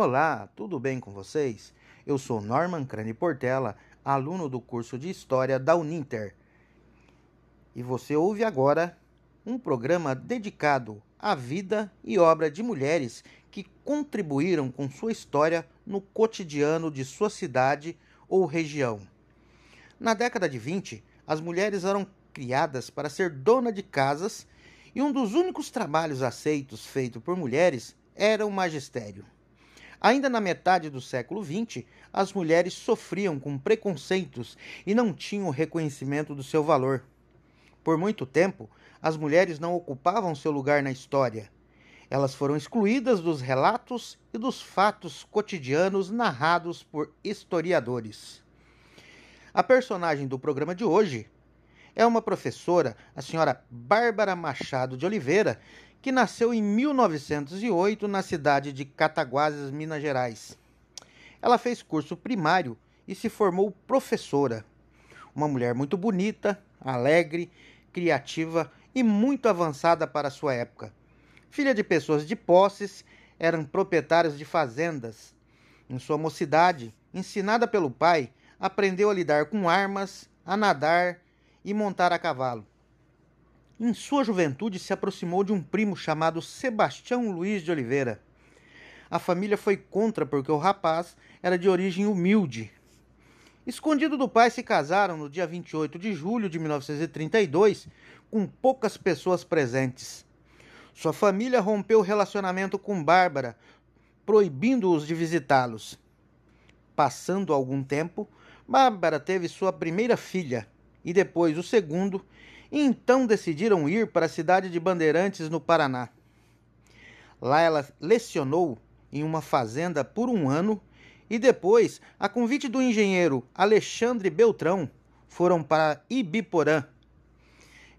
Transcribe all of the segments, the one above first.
Olá, tudo bem com vocês? Eu sou Norman Crane Portela, aluno do curso de História da Uninter. E você ouve agora um programa dedicado à vida e obra de mulheres que contribuíram com sua história no cotidiano de sua cidade ou região. Na década de 20, as mulheres eram criadas para ser dona de casas e um dos únicos trabalhos aceitos feito por mulheres era o magistério. Ainda na metade do século XX, as mulheres sofriam com preconceitos e não tinham reconhecimento do seu valor. Por muito tempo, as mulheres não ocupavam seu lugar na história. Elas foram excluídas dos relatos e dos fatos cotidianos narrados por historiadores. A personagem do programa de hoje é uma professora, a senhora Bárbara Machado de Oliveira, que nasceu em 1908 na cidade de Cataguases, Minas Gerais. Ela fez curso primário e se formou professora. Uma mulher muito bonita, alegre, criativa e muito avançada para sua época. Filha de pessoas de posses, eram proprietários de fazendas. Em sua mocidade, ensinada pelo pai, aprendeu a lidar com armas, a nadar e montar a cavalo. Em sua juventude, se aproximou de um primo chamado Sebastião Luiz de Oliveira. A família foi contra porque o rapaz era de origem humilde. Escondido do pai, se casaram no dia 28 de julho de 1932, com poucas pessoas presentes. Sua família rompeu o relacionamento com Bárbara, proibindo-os de visitá-los. Passando algum tempo, Bárbara teve sua primeira filha e depois o segundo, então decidiram ir para a cidade de Bandeirantes, no Paraná. Lá ela lecionou em uma fazenda por um ano e depois, a convite do engenheiro Alexandre Beltrão, foram para Ibiporã.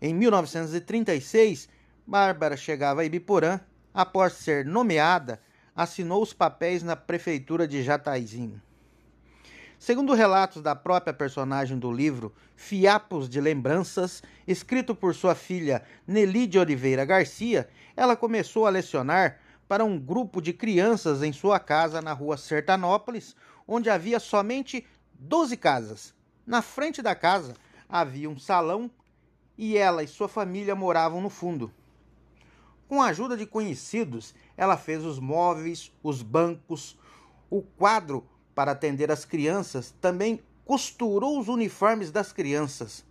Em 1936, Bárbara chegava a Ibiporã, após ser nomeada, assinou os papéis na prefeitura de Jataizinho. Segundo relatos da própria personagem do livro Fiapos de Lembranças, escrito por sua filha Nelly de Oliveira Garcia, ela começou a lecionar para um grupo de crianças em sua casa na rua Sertanópolis, onde havia somente 12 casas. Na frente da casa havia um salão e ela e sua família moravam no fundo. Com a ajuda de conhecidos, ela fez os móveis, os bancos, o quadro para atender as crianças, também costurou os uniformes das crianças.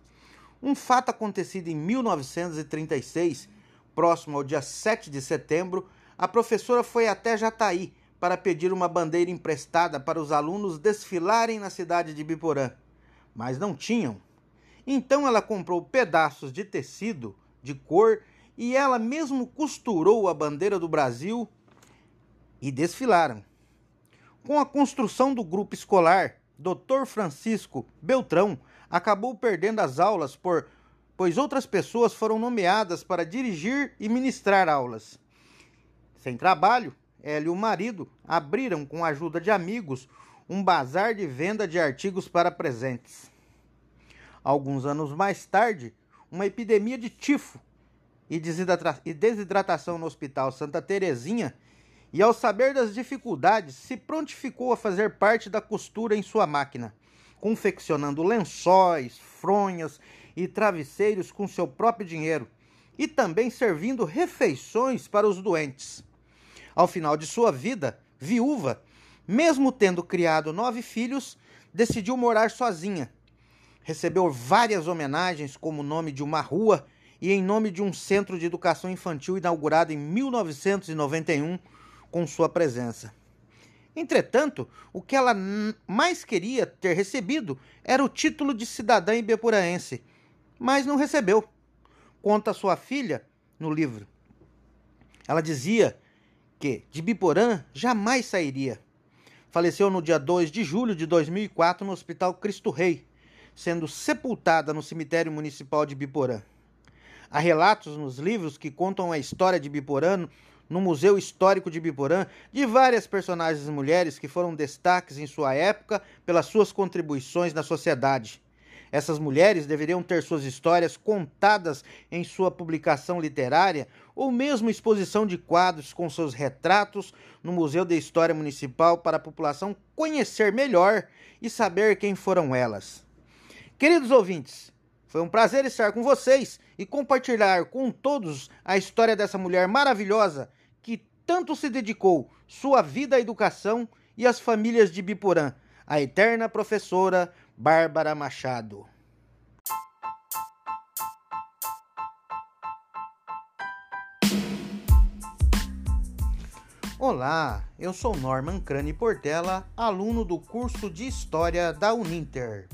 Um fato acontecido em 1936, próximo ao dia 7 de setembro, a professora foi até Jataí para pedir uma bandeira emprestada para os alunos desfilarem na cidade de Biporã, mas não tinham. Então ela comprou pedaços de tecido de cor e ela mesmo costurou a bandeira do Brasil e desfilaram. Com a construção do grupo escolar, Dr. Francisco Beltrão acabou perdendo as aulas por pois outras pessoas foram nomeadas para dirigir e ministrar aulas. Sem trabalho, ela e o marido abriram, com a ajuda de amigos, um bazar de venda de artigos para presentes. Alguns anos mais tarde, uma epidemia de tifo e desidratação no Hospital Santa Terezinha e, ao saber das dificuldades, se prontificou a fazer parte da costura em sua máquina, confeccionando lençóis, fronhas e travesseiros com seu próprio dinheiro e também servindo refeições para os doentes. Ao final de sua vida, viúva, mesmo tendo criado nove filhos, decidiu morar sozinha. Recebeu várias homenagens, como o nome de uma rua e em nome de um centro de educação infantil inaugurado em 1991 com sua presença. Entretanto, o que ela mais queria ter recebido era o título de cidadã ibepuraense, mas não recebeu. Conta sua filha no livro. Ela dizia que de Biporã jamais sairia. Faleceu no dia 2 de julho de 2004 no Hospital Cristo Rei, sendo sepultada no cemitério municipal de Biporã. Há relatos nos livros que contam a história de Biporã no Museu Histórico de Biporã de várias personagens mulheres que foram destaques em sua época pelas suas contribuições na sociedade. Essas mulheres deveriam ter suas histórias contadas em sua publicação literária ou mesmo exposição de quadros com seus retratos no Museu de História Municipal para a população conhecer melhor e saber quem foram elas. Queridos ouvintes, foi um prazer estar com vocês e compartilhar com todos a história dessa mulher maravilhosa que tanto se dedicou sua vida à educação e às famílias de Biporã, a eterna professora Bárbara Machado. Olá, eu sou Norman Crane Portela, aluno do curso de História da Uninter.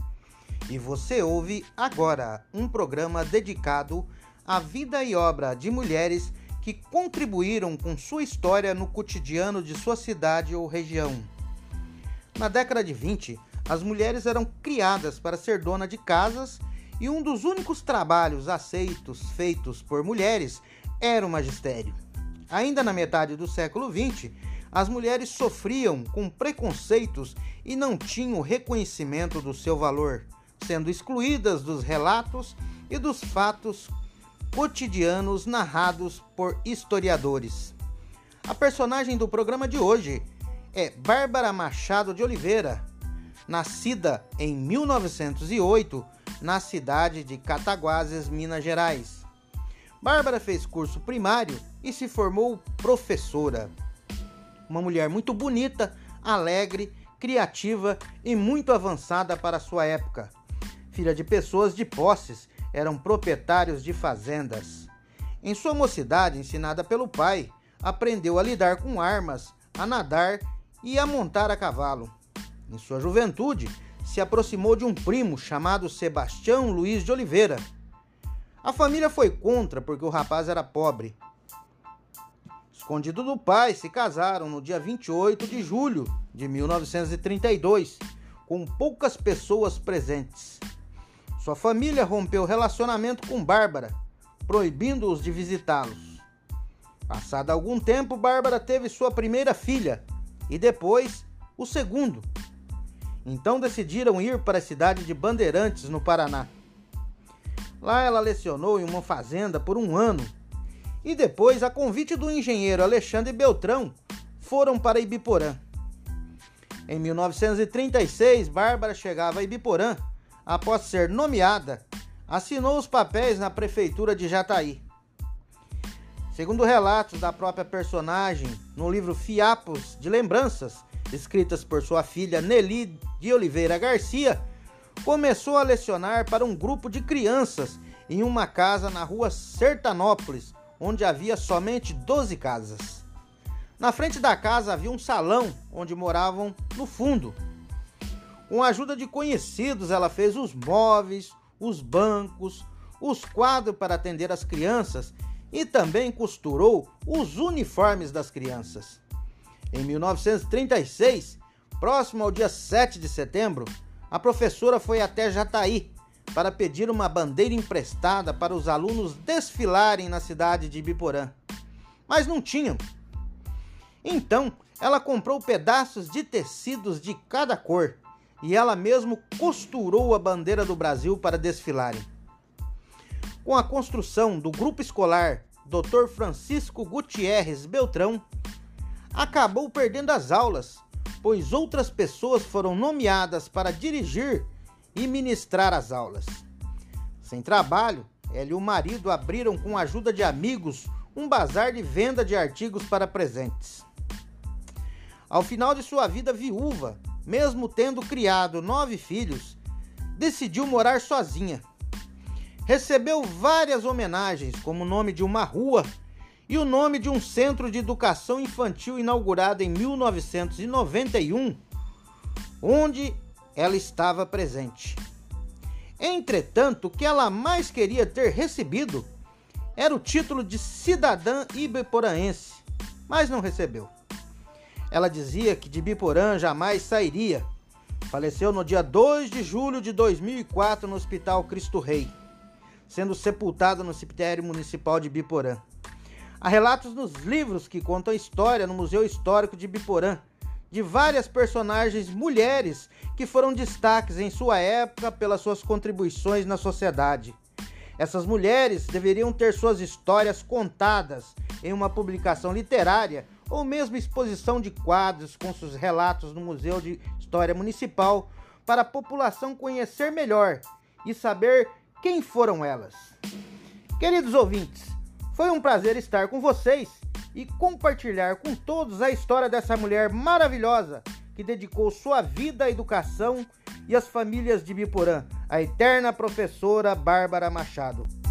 E você ouve agora um programa dedicado à vida e obra de mulheres que contribuíram com sua história no cotidiano de sua cidade ou região. Na década de 20, as mulheres eram criadas para ser dona de casas e um dos únicos trabalhos aceitos feitos por mulheres era o magistério. Ainda na metade do século XX, as mulheres sofriam com preconceitos e não tinham reconhecimento do seu valor, sendo excluídas dos relatos e dos fatos cotidianos narrados por historiadores. A personagem do programa de hoje é Bárbara Machado de Oliveira, nascida em 1908 na cidade de Cataguases, Minas Gerais. Bárbara fez curso primário e se formou professora. Uma mulher muito bonita, alegre, criativa e muito avançada para sua época. Filha de pessoas de posses, eram proprietários de fazendas. Em sua mocidade, ensinada pelo pai, aprendeu a lidar com armas, a nadar e a montar a cavalo. Em sua juventude, se aproximou de um primo chamado Sebastião Luiz de Oliveira. A família foi contra porque o rapaz era pobre. Escondido do pai, se casaram no dia 28 de julho de 1932, com poucas pessoas presentes. Sua família rompeu relacionamento com Bárbara, proibindo-os de visitá-los. Passado algum tempo, Bárbara teve sua primeira filha e depois o segundo, então decidiram ir para a cidade de Bandeirantes, no Paraná. Lá ela lecionou em uma fazenda por um ano e depois, a convite do engenheiro Alexandre Beltrão, foram para Ibiporã. Em 1936, Bárbara chegava a Ibiporã após ser nomeada, assinou os papéis na prefeitura de Jataí. Segundo relatos da própria personagem no livro Fiapos de Lembranças, escritas por sua filha Nelly de Oliveira Garcia, começou a lecionar para um grupo de crianças em uma casa na rua Sertanópolis, onde havia somente 12 casas. Na frente da casa havia um salão onde moravam no fundo. Com a ajuda de conhecidos, ela fez os móveis, os bancos, os quadros para atender as crianças e também costurou os uniformes das crianças. Em 1936, próximo ao dia 7 de setembro, a professora foi até Jataí para pedir uma bandeira emprestada para os alunos desfilarem na cidade de Ibiporã. Mas não tinham. Então, ela comprou pedaços de tecidos de cada cor e ela mesmo costurou a bandeira do Brasil para desfilarem. Com a construção do grupo escolar Dr. Francisco Gutierrez Beltrão, acabou perdendo as aulas, pois outras pessoas foram nomeadas para dirigir e ministrar as aulas. Sem trabalho, ela e o marido abriram, com a ajuda de amigos, um bazar de venda de artigos para presentes. Ao final de sua vida viúva, mesmo tendo criado nove filhos, decidiu morar sozinha. Recebeu várias homenagens, como o nome de uma rua e o nome de um centro de educação infantil inaugurado em 1991, onde ela estava presente. Entretanto, o que ela mais queria ter recebido era o título de cidadã ibiporaense, mas não recebeu. Ela dizia que de Biporã jamais sairia. Faleceu no dia 2 de julho de 2004 no Hospital Cristo Rei, sendo sepultada no cemitério municipal de Biporã. Há relatos nos livros que contam a história no Museu Histórico de Biporã de várias personagens mulheres que foram destaques em sua época pelas suas contribuições na sociedade. Essas mulheres deveriam ter suas histórias contadas em uma publicação literária ou mesmo exposição de quadros com seus relatos no Museu de História Municipal para a população conhecer melhor e saber quem foram elas. Queridos ouvintes, foi um prazer estar com vocês e compartilhar com todos a história dessa mulher maravilhosa que dedicou sua vida à educação e às famílias de Biporã, a eterna professora Bárbara Machado.